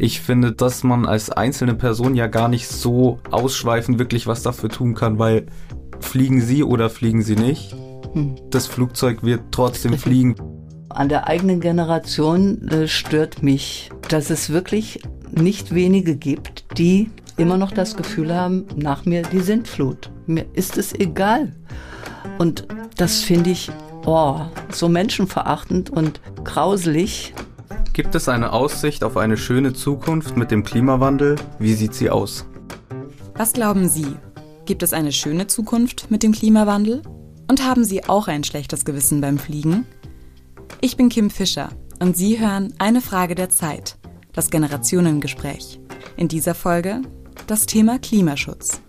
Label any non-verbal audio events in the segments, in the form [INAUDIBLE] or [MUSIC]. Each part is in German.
Ich finde, dass man als einzelne Person ja gar nicht so ausschweifend wirklich was dafür tun kann, weil fliegen sie oder fliegen sie nicht, hm. das Flugzeug wird trotzdem fliegen. An der eigenen Generation äh, stört mich, dass es wirklich nicht wenige gibt, die immer noch das Gefühl haben, nach mir die Sintflut. Mir ist es egal. Und das finde ich oh, so menschenverachtend und grauselig. Gibt es eine Aussicht auf eine schöne Zukunft mit dem Klimawandel? Wie sieht sie aus? Was glauben Sie? Gibt es eine schöne Zukunft mit dem Klimawandel? Und haben Sie auch ein schlechtes Gewissen beim Fliegen? Ich bin Kim Fischer und Sie hören Eine Frage der Zeit, das Generationengespräch. In dieser Folge das Thema Klimaschutz.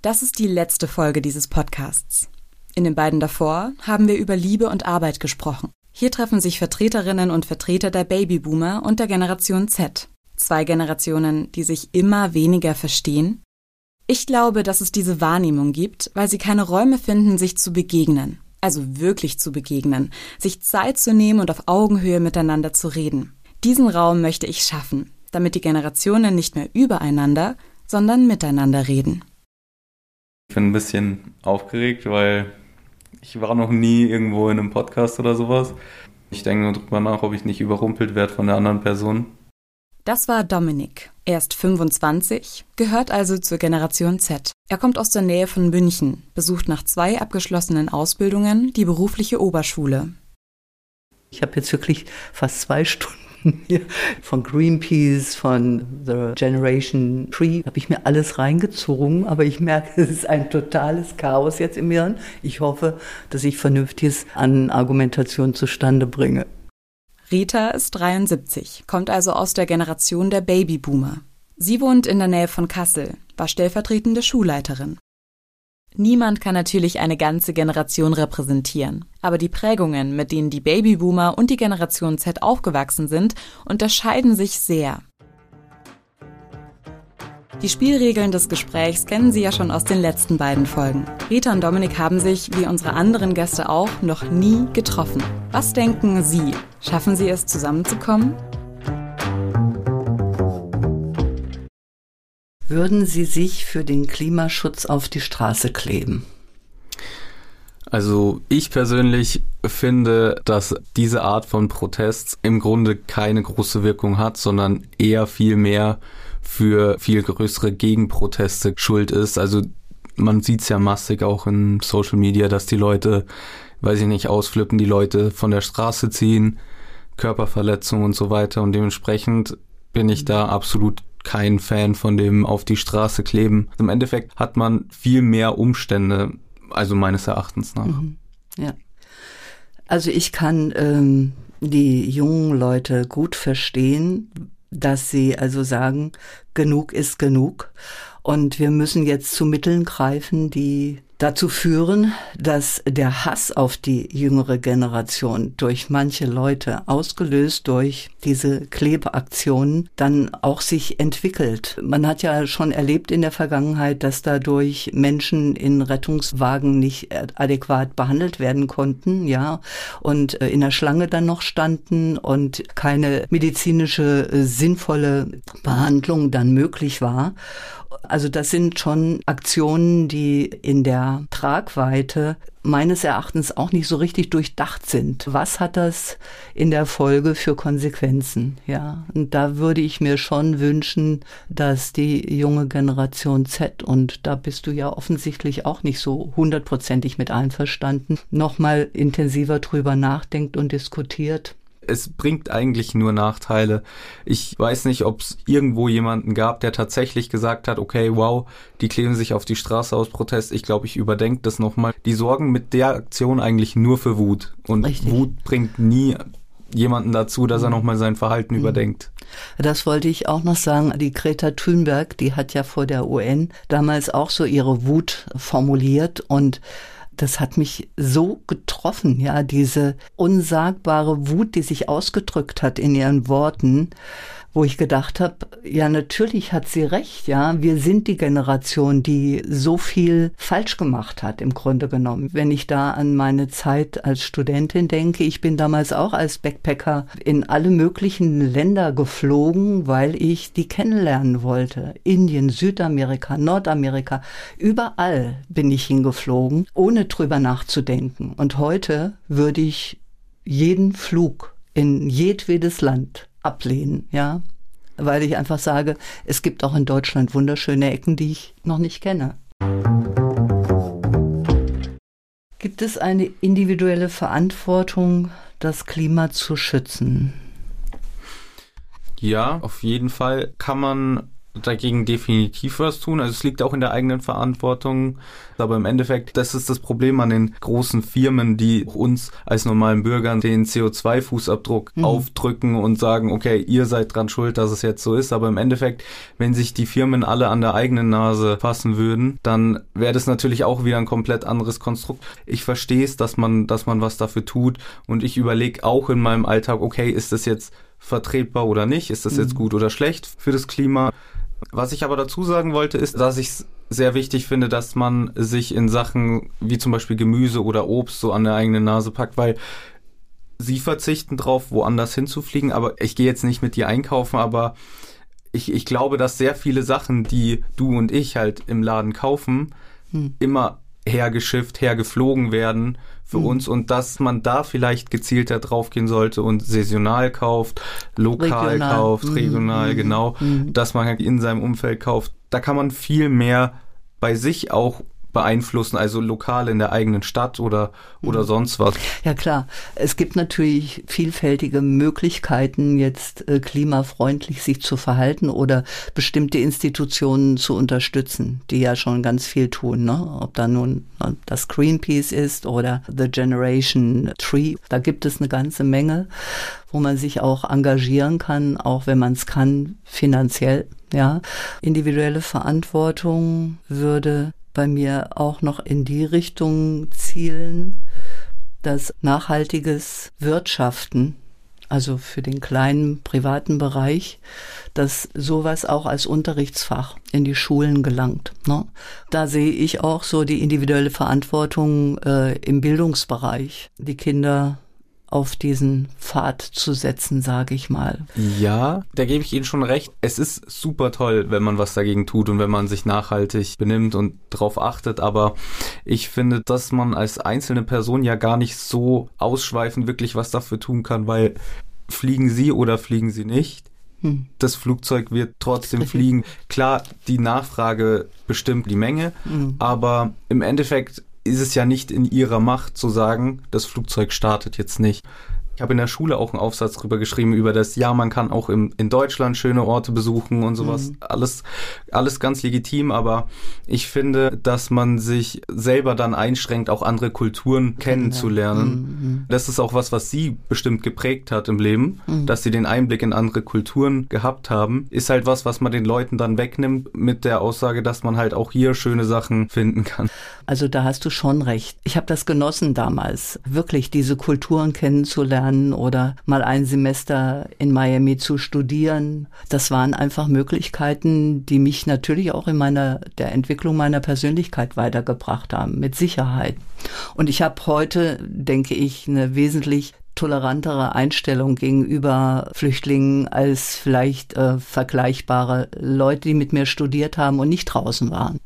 Das ist die letzte Folge dieses Podcasts. In den beiden davor haben wir über Liebe und Arbeit gesprochen. Hier treffen sich Vertreterinnen und Vertreter der Babyboomer und der Generation Z. Zwei Generationen, die sich immer weniger verstehen. Ich glaube, dass es diese Wahrnehmung gibt, weil sie keine Räume finden, sich zu begegnen. Also wirklich zu begegnen, sich Zeit zu nehmen und auf Augenhöhe miteinander zu reden. Diesen Raum möchte ich schaffen, damit die Generationen nicht mehr übereinander, sondern miteinander reden. Ich bin ein bisschen aufgeregt, weil ich war noch nie irgendwo in einem Podcast oder sowas. Ich denke nur drüber nach, ob ich nicht überrumpelt werde von der anderen Person. Das war Dominik. Er ist 25, gehört also zur Generation Z. Er kommt aus der Nähe von München, besucht nach zwei abgeschlossenen Ausbildungen die berufliche Oberschule. Ich habe jetzt wirklich fast zwei Stunden [LAUGHS] von Greenpeace, von The Generation Tree, habe ich mir alles reingezogen, aber ich merke, [LAUGHS] es ist ein totales Chaos jetzt im Hirn. Ich hoffe, dass ich Vernünftiges an Argumentation zustande bringe. Rita ist 73, kommt also aus der Generation der Babyboomer. Sie wohnt in der Nähe von Kassel, war stellvertretende Schulleiterin. Niemand kann natürlich eine ganze Generation repräsentieren, aber die Prägungen, mit denen die Babyboomer und die Generation Z aufgewachsen sind, unterscheiden sich sehr. Die Spielregeln des Gesprächs kennen Sie ja schon aus den letzten beiden Folgen. Rita und Dominik haben sich, wie unsere anderen Gäste auch, noch nie getroffen. Was denken Sie? Schaffen Sie es zusammenzukommen? Würden Sie sich für den Klimaschutz auf die Straße kleben? Also ich persönlich finde, dass diese Art von Protests im Grunde keine große Wirkung hat, sondern eher viel mehr für viel größere Gegenproteste schuld ist. Also man sieht es ja massig auch in Social Media, dass die Leute, weiß ich nicht, ausflippen, die Leute von der Straße ziehen, Körperverletzungen und so weiter. Und dementsprechend bin ich da absolut kein Fan von dem auf die Straße kleben. Im Endeffekt hat man viel mehr Umstände, also meines Erachtens nach. Mhm. Ja. Also ich kann ähm, die jungen Leute gut verstehen, dass sie also sagen, genug ist genug und wir müssen jetzt zu Mitteln greifen, die dazu führen, dass der Hass auf die jüngere Generation durch manche Leute, ausgelöst durch diese Klebeaktionen, dann auch sich entwickelt. Man hat ja schon erlebt in der Vergangenheit, dass dadurch Menschen in Rettungswagen nicht adäquat behandelt werden konnten, ja, und äh, in der Schlange dann noch standen und keine medizinische äh, sinnvolle Behandlung dann möglich war. Also das sind schon Aktionen, die in der Tragweite meines Erachtens auch nicht so richtig durchdacht sind. Was hat das in der Folge für Konsequenzen? Ja, und da würde ich mir schon wünschen, dass die junge Generation Z und da bist du ja offensichtlich auch nicht so hundertprozentig mit einverstanden, nochmal intensiver drüber nachdenkt und diskutiert es bringt eigentlich nur Nachteile. Ich weiß nicht, ob es irgendwo jemanden gab, der tatsächlich gesagt hat, okay, wow, die kleben sich auf die Straße aus Protest. Ich glaube, ich überdenke das nochmal. Die sorgen mit der Aktion eigentlich nur für Wut. Und Richtig. Wut bringt nie jemanden dazu, dass er mhm. nochmal sein Verhalten mhm. überdenkt. Das wollte ich auch noch sagen. Die Greta Thunberg, die hat ja vor der UN damals auch so ihre Wut formuliert und das hat mich so getroffen, ja, diese unsagbare Wut, die sich ausgedrückt hat in ihren Worten, wo ich gedacht habe, ja, natürlich hat sie recht, ja. Wir sind die Generation, die so viel falsch gemacht hat, im Grunde genommen. Wenn ich da an meine Zeit als Studentin denke, ich bin damals auch als Backpacker in alle möglichen Länder geflogen, weil ich die kennenlernen wollte. Indien, Südamerika, Nordamerika, überall bin ich hingeflogen, ohne drüber nachzudenken. Und heute würde ich jeden Flug in jedwedes Land ablehnen, ja. Weil ich einfach sage, es gibt auch in Deutschland wunderschöne Ecken, die ich noch nicht kenne. Gibt es eine individuelle Verantwortung, das Klima zu schützen? Ja, auf jeden Fall kann man dagegen definitiv was tun. Also es liegt auch in der eigenen Verantwortung. Aber im Endeffekt, das ist das Problem an den großen Firmen, die uns als normalen Bürgern den CO2-Fußabdruck mhm. aufdrücken und sagen, okay, ihr seid dran schuld, dass es jetzt so ist. Aber im Endeffekt, wenn sich die Firmen alle an der eigenen Nase fassen würden, dann wäre das natürlich auch wieder ein komplett anderes Konstrukt. Ich verstehe es, dass man, dass man was dafür tut. Und ich überlege auch in meinem Alltag, okay, ist das jetzt vertretbar oder nicht? Ist das jetzt mhm. gut oder schlecht für das Klima? Was ich aber dazu sagen wollte, ist, dass ich es sehr wichtig finde, dass man sich in Sachen wie zum Beispiel Gemüse oder Obst so an der eigenen Nase packt, weil sie verzichten drauf, woanders hinzufliegen. Aber ich gehe jetzt nicht mit dir einkaufen, aber ich, ich glaube, dass sehr viele Sachen, die du und ich halt im Laden kaufen, hm. immer hergeschifft, hergeflogen werden für mhm. uns und dass man da vielleicht gezielter draufgehen sollte und saisonal kauft, lokal regional. kauft, mhm. regional, mhm. genau, mhm. dass man halt in seinem Umfeld kauft. Da kann man viel mehr bei sich auch beeinflussen, also lokal in der eigenen Stadt oder, oder mhm. sonst was? Ja klar, es gibt natürlich vielfältige Möglichkeiten, jetzt äh, klimafreundlich sich zu verhalten oder bestimmte Institutionen zu unterstützen, die ja schon ganz viel tun. Ne? Ob da nun äh, das Greenpeace ist oder The Generation Tree, da gibt es eine ganze Menge, wo man sich auch engagieren kann, auch wenn man es kann, finanziell. Ja, individuelle Verantwortung würde bei mir auch noch in die Richtung zielen, dass nachhaltiges Wirtschaften, also für den kleinen privaten Bereich, dass sowas auch als Unterrichtsfach in die Schulen gelangt. Ne? Da sehe ich auch so die individuelle Verantwortung äh, im Bildungsbereich. Die Kinder auf diesen Pfad zu setzen, sage ich mal. Ja, da gebe ich Ihnen schon recht. Es ist super toll, wenn man was dagegen tut und wenn man sich nachhaltig benimmt und darauf achtet. Aber ich finde, dass man als einzelne Person ja gar nicht so ausschweifend wirklich was dafür tun kann, weil fliegen Sie oder fliegen Sie nicht? Hm. Das Flugzeug wird trotzdem [LAUGHS] fliegen. Klar, die Nachfrage bestimmt die Menge, hm. aber im Endeffekt ist es ja nicht in ihrer Macht zu sagen, das Flugzeug startet jetzt nicht. Ich habe in der Schule auch einen Aufsatz drüber geschrieben, über das, ja, man kann auch im, in Deutschland schöne Orte besuchen und sowas. Mhm. Alles, alles ganz legitim, aber ich finde, dass man sich selber dann einschränkt, auch andere Kulturen kennenzulernen. Mhm. mhm. Das ist auch was, was sie bestimmt geprägt hat im Leben, mhm. dass sie den Einblick in andere Kulturen gehabt haben. Ist halt was, was man den Leuten dann wegnimmt mit der Aussage, dass man halt auch hier schöne Sachen finden kann. Also da hast du schon recht. Ich habe das genossen damals, wirklich diese Kulturen kennenzulernen lernen oder mal ein Semester in Miami zu studieren. Das waren einfach Möglichkeiten, die mich natürlich auch in meiner der Entwicklung meiner Persönlichkeit weitergebracht haben, mit Sicherheit. Und ich habe heute, denke ich, eine wesentlich tolerantere Einstellung gegenüber Flüchtlingen als vielleicht äh, vergleichbare Leute, die mit mir studiert haben und nicht draußen waren.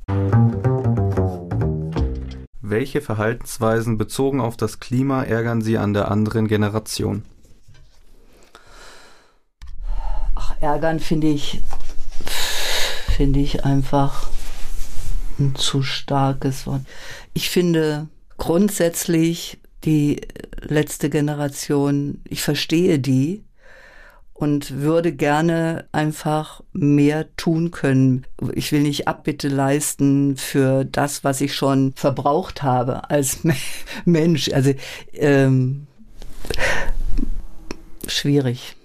Welche Verhaltensweisen bezogen auf das Klima ärgern Sie an der anderen Generation? Ach, ärgern finde ich, finde ich einfach ein zu starkes Wort. Ich finde grundsätzlich die letzte Generation, ich verstehe die, und würde gerne einfach mehr tun können. Ich will nicht Abbitte leisten für das, was ich schon verbraucht habe als [LAUGHS] Mensch. Also ähm, schwierig.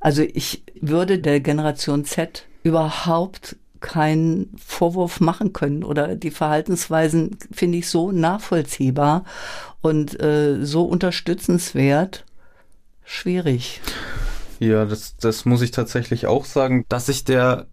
Also ich würde der Generation Z überhaupt keinen Vorwurf machen können oder die Verhaltensweisen finde ich so nachvollziehbar und äh, so unterstützenswert schwierig. Ja, das, das muss ich tatsächlich auch sagen, dass ich der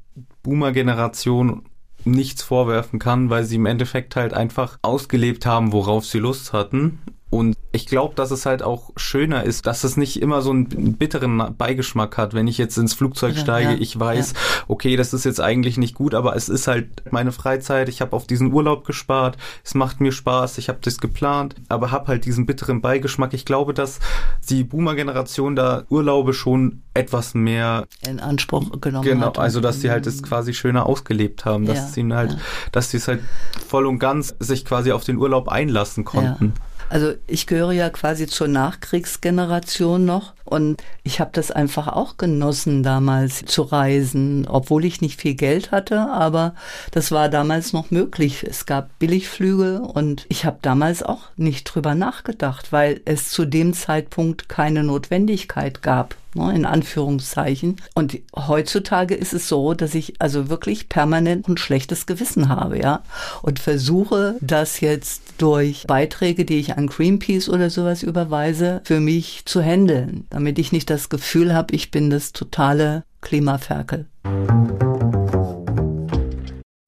Boomer-Generation nichts vorwerfen kann, weil sie im Endeffekt halt einfach ausgelebt haben, worauf sie Lust hatten und ich glaube, dass es halt auch schöner ist, dass es nicht immer so einen bitteren Beigeschmack hat, wenn ich jetzt ins Flugzeug ja, steige. Ja, ich weiß, ja. okay, das ist jetzt eigentlich nicht gut, aber es ist halt meine Freizeit. Ich habe auf diesen Urlaub gespart. Es macht mir Spaß. Ich habe das geplant, aber habe halt diesen bitteren Beigeschmack. Ich glaube, dass die Boomer-Generation da Urlaube schon etwas mehr in Anspruch genommen genau, hat. Genau, also dass sie halt es quasi schöner ausgelebt haben, dass sie halt, dass sie es halt voll und ganz sich quasi auf den Urlaub einlassen konnten. Also ich gehöre ja quasi zur Nachkriegsgeneration noch und ich habe das einfach auch genossen, damals zu reisen, obwohl ich nicht viel Geld hatte, aber das war damals noch möglich. Es gab Billigflüge und ich habe damals auch nicht drüber nachgedacht, weil es zu dem Zeitpunkt keine Notwendigkeit gab ne, in Anführungszeichen. Und heutzutage ist es so, dass ich also wirklich permanent ein schlechtes Gewissen habe, ja, und versuche das jetzt durch Beiträge, die ich an Greenpeace oder sowas überweise, für mich zu handeln, damit ich nicht das Gefühl habe, ich bin das totale Klimaferkel.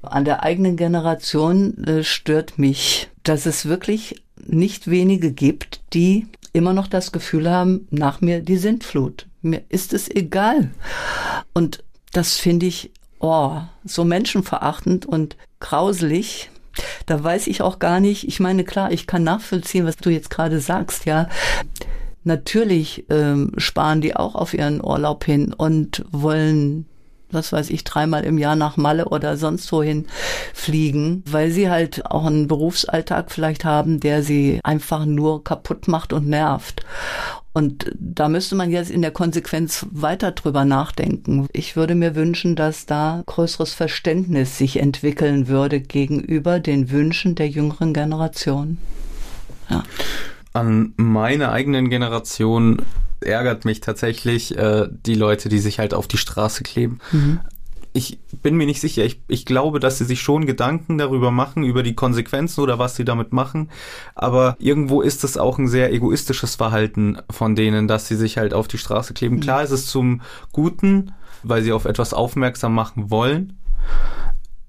An der eigenen Generation äh, stört mich, dass es wirklich nicht wenige gibt, die immer noch das Gefühl haben, nach mir die Sintflut. Mir ist es egal. Und das finde ich, oh, so menschenverachtend und grauslich. Da weiß ich auch gar nicht, ich meine, klar, ich kann nachvollziehen, was du jetzt gerade sagst, ja. Natürlich ähm, sparen die auch auf ihren Urlaub hin und wollen was weiß ich, dreimal im Jahr nach Malle oder sonst wohin fliegen, weil sie halt auch einen Berufsalltag vielleicht haben, der sie einfach nur kaputt macht und nervt. Und da müsste man jetzt in der Konsequenz weiter drüber nachdenken. Ich würde mir wünschen, dass da größeres Verständnis sich entwickeln würde gegenüber den Wünschen der jüngeren Generation. Ja. An meine eigenen Generation ärgert mich tatsächlich äh, die Leute, die sich halt auf die Straße kleben. Mhm. Ich bin mir nicht sicher. Ich, ich glaube, dass sie sich schon Gedanken darüber machen, über die Konsequenzen oder was sie damit machen. Aber irgendwo ist es auch ein sehr egoistisches Verhalten von denen, dass sie sich halt auf die Straße kleben. Mhm. Klar ist es zum Guten, weil sie auf etwas aufmerksam machen wollen.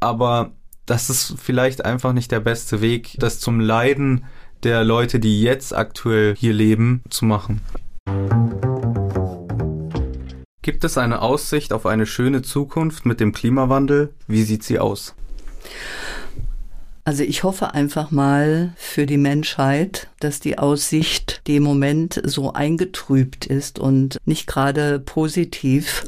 Aber das ist vielleicht einfach nicht der beste Weg, das zum Leiden der Leute, die jetzt aktuell hier leben, zu machen. Gibt es eine Aussicht auf eine schöne Zukunft mit dem Klimawandel? Wie sieht sie aus? Also ich hoffe einfach mal für die Menschheit, dass die Aussicht, die im Moment so eingetrübt ist und nicht gerade positiv,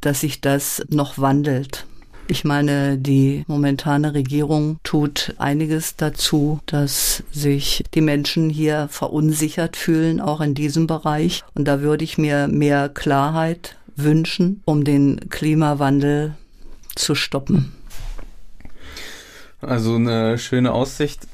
dass sich das noch wandelt. Ich meine, die momentane Regierung tut einiges dazu, dass sich die Menschen hier verunsichert fühlen, auch in diesem Bereich. Und da würde ich mir mehr Klarheit wünschen, um den Klimawandel zu stoppen. Also eine schöne Aussicht,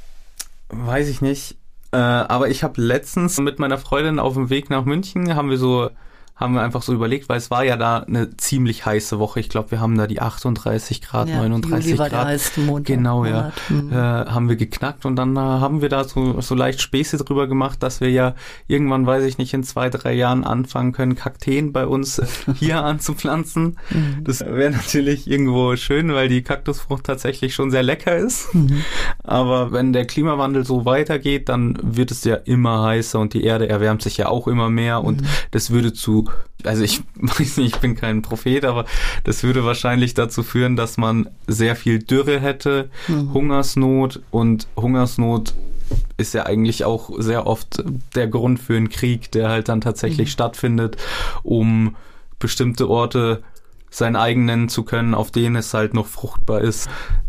weiß ich nicht. Äh, aber ich habe letztens mit meiner Freundin auf dem Weg nach München, haben wir so haben wir einfach so überlegt, weil es war ja da eine ziemlich heiße Woche. Ich glaube, wir haben da die 38 Grad, ja, 39 Juli war Grad. Der Montag, genau, ja. Mhm. Äh, haben wir geknackt und dann äh, haben wir da so, so leicht Späße drüber gemacht, dass wir ja irgendwann, weiß ich nicht, in zwei, drei Jahren anfangen können, Kakteen bei uns hier [LAUGHS] anzupflanzen. Mhm. Das wäre natürlich irgendwo schön, weil die Kaktusfrucht tatsächlich schon sehr lecker ist. Mhm. Aber wenn der Klimawandel so weitergeht, dann wird es ja immer heißer und die Erde erwärmt sich ja auch immer mehr und mhm. das würde zu also ich [LAUGHS] weiß nicht, ich bin kein Prophet, aber das würde wahrscheinlich dazu führen, dass man sehr viel Dürre hätte, mhm. Hungersnot und Hungersnot ist ja eigentlich auch sehr oft der Grund für einen Krieg, der halt dann tatsächlich mhm. stattfindet, um bestimmte Orte sein eigen nennen zu können, auf denen es halt noch fruchtbar ist.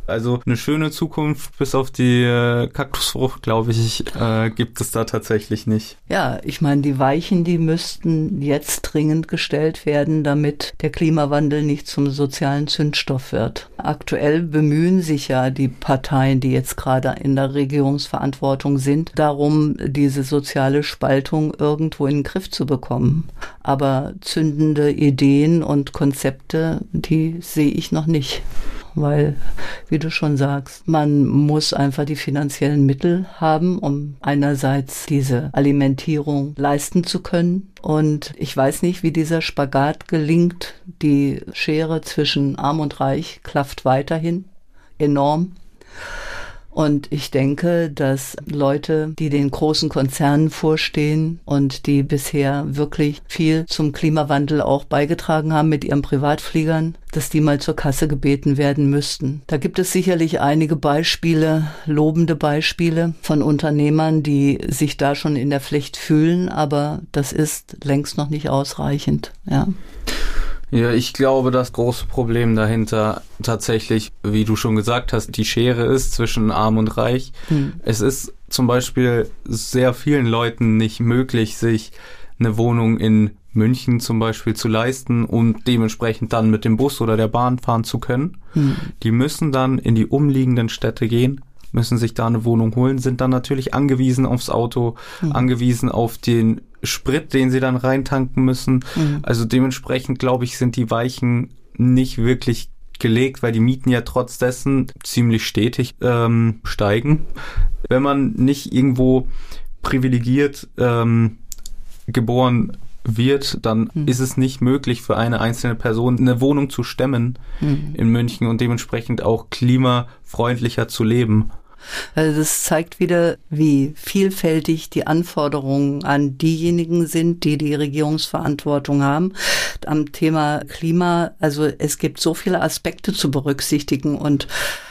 Also eine schöne Zukunft bis auf die äh, Kaktusfrucht, glaube ich, äh, gibt es da tatsächlich nicht. Ja, ich meine, die Weichen, die müssten jetzt dringend gestellt werden, damit der Klimawandel nicht zum sozialen Zündstoff wird. Aktuell bemühen sich ja die Parteien, die jetzt gerade in der Regierungsverantwortung sind, darum, diese soziale Spaltung irgendwo in den Griff zu bekommen. Aber zündende Ideen und Konzepte, die sehe ich noch nicht. Weil, wie du schon sagst, man muss einfach die finanziellen Mittel haben, um einerseits diese Alimentierung leisten zu können. Und ich weiß nicht, wie dieser Spagat gelingt. Die Schere zwischen arm und reich klafft weiterhin enorm. Und ich denke, dass Leute, die den großen Konzernen vorstehen und die bisher wirklich viel zum Klimawandel auch beigetragen haben mit ihren Privatfliegern, dass die mal zur Kasse gebeten werden müssten. Da gibt es sicherlich einige Beispiele, lobende Beispiele von Unternehmern, die sich da schon in der Pflicht fühlen, aber das ist längst noch nicht ausreichend, ja. Ja, ich glaube, das große Problem dahinter tatsächlich, wie du schon gesagt hast, die Schere ist zwischen arm und reich. Hm. Es ist zum Beispiel sehr vielen Leuten nicht möglich, sich eine Wohnung in München zum Beispiel zu leisten und dementsprechend dann mit dem Bus oder der Bahn fahren zu können. Hm. Die müssen dann in die umliegenden Städte gehen müssen sich da eine Wohnung holen, sind dann natürlich angewiesen aufs Auto, mhm. angewiesen auf den Sprit, den sie dann reintanken müssen. Mhm. Also dementsprechend, glaube ich, sind die Weichen nicht wirklich gelegt, weil die Mieten ja trotz dessen ziemlich stetig ähm, steigen. Wenn man nicht irgendwo privilegiert ähm, geboren wird, dann mhm. ist es nicht möglich für eine einzelne Person eine Wohnung zu stemmen mhm. in München und dementsprechend auch klimafreundlicher zu leben. Also das zeigt wieder, wie vielfältig die Anforderungen an diejenigen sind, die die Regierungsverantwortung haben. Am Thema Klima, also es gibt so viele Aspekte zu berücksichtigen und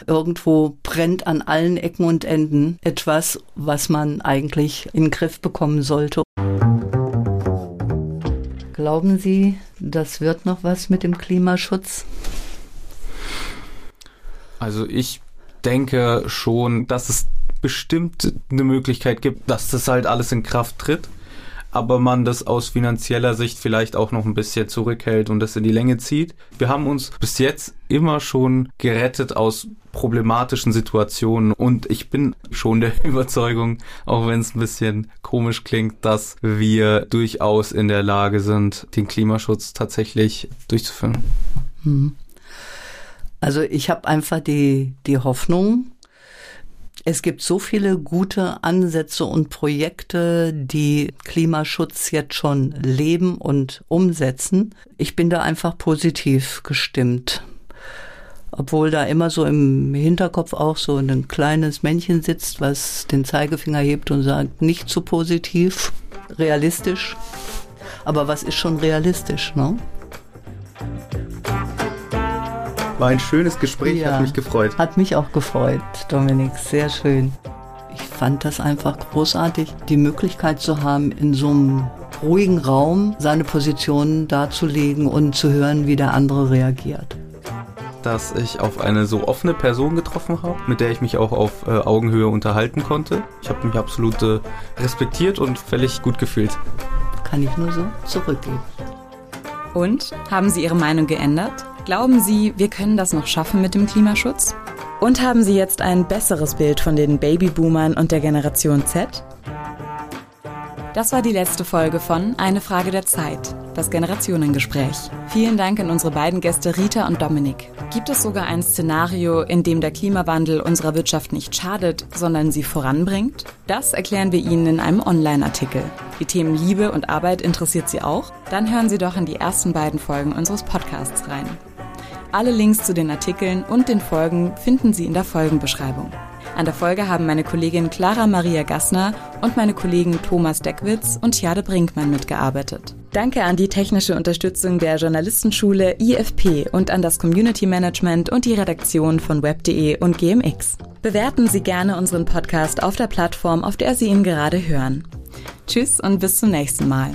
irgendwo brennt an allen Ecken und Enden etwas, was man eigentlich in den Griff bekommen sollte. Glauben Sie, das wird noch was mit dem Klimaschutz? Also ich denke schon, dass es bestimmt eine Möglichkeit gibt, dass das halt alles in Kraft tritt, aber man das aus finanzieller Sicht vielleicht auch noch ein bisschen zurückhält und das in die Länge zieht. Wir haben uns bis jetzt immer schon gerettet aus problematischen Situationen und ich bin schon der [LAUGHS] Überzeugung, auch wenn es ein bisschen komisch klingt, dass wir durchaus in der Lage sind, den Klimaschutz tatsächlich durchzuführen. Mhm. Also ich habe einfach die, die Hoffnung, es gibt so viele gute Ansätze und Projekte, die Klimaschutz jetzt schon leben und umsetzen. Ich bin da einfach positiv gestimmt. Obwohl da immer so im Hinterkopf auch so ein kleines Männchen sitzt, was den Zeigefinger hebt und sagt, nicht zu positiv, realistisch. Aber was ist schon realistisch, ne? War ein schönes Gespräch, ja, hat mich gefreut. Hat mich auch gefreut, Dominik, sehr schön. Ich fand das einfach großartig, die Möglichkeit zu haben, in so einem ruhigen Raum seine Position darzulegen und zu hören, wie der andere reagiert. Dass ich auf eine so offene Person getroffen habe, mit der ich mich auch auf äh, Augenhöhe unterhalten konnte. Ich habe mich absolut äh, respektiert und völlig gut gefühlt. Kann ich nur so zurückgeben. Und haben Sie Ihre Meinung geändert? Glauben Sie, wir können das noch schaffen mit dem Klimaschutz? Und haben Sie jetzt ein besseres Bild von den Babyboomern und der Generation Z? Das war die letzte Folge von Eine Frage der Zeit, das Generationengespräch. Vielen Dank an unsere beiden Gäste Rita und Dominik. Gibt es sogar ein Szenario, in dem der Klimawandel unserer Wirtschaft nicht schadet, sondern sie voranbringt? Das erklären wir Ihnen in einem Online-Artikel. Die Themen Liebe und Arbeit interessiert Sie auch? Dann hören Sie doch in die ersten beiden Folgen unseres Podcasts rein. Alle Links zu den Artikeln und den Folgen finden Sie in der Folgenbeschreibung. An der Folge haben meine Kollegin Clara Maria Gassner und meine Kollegen Thomas Deckwitz und Jade Brinkmann mitgearbeitet. Danke an die technische Unterstützung der Journalistenschule IFP und an das Community Management und die Redaktion von web.de und GMX. Bewerten Sie gerne unseren Podcast auf der Plattform, auf der Sie ihn gerade hören. Tschüss und bis zum nächsten Mal.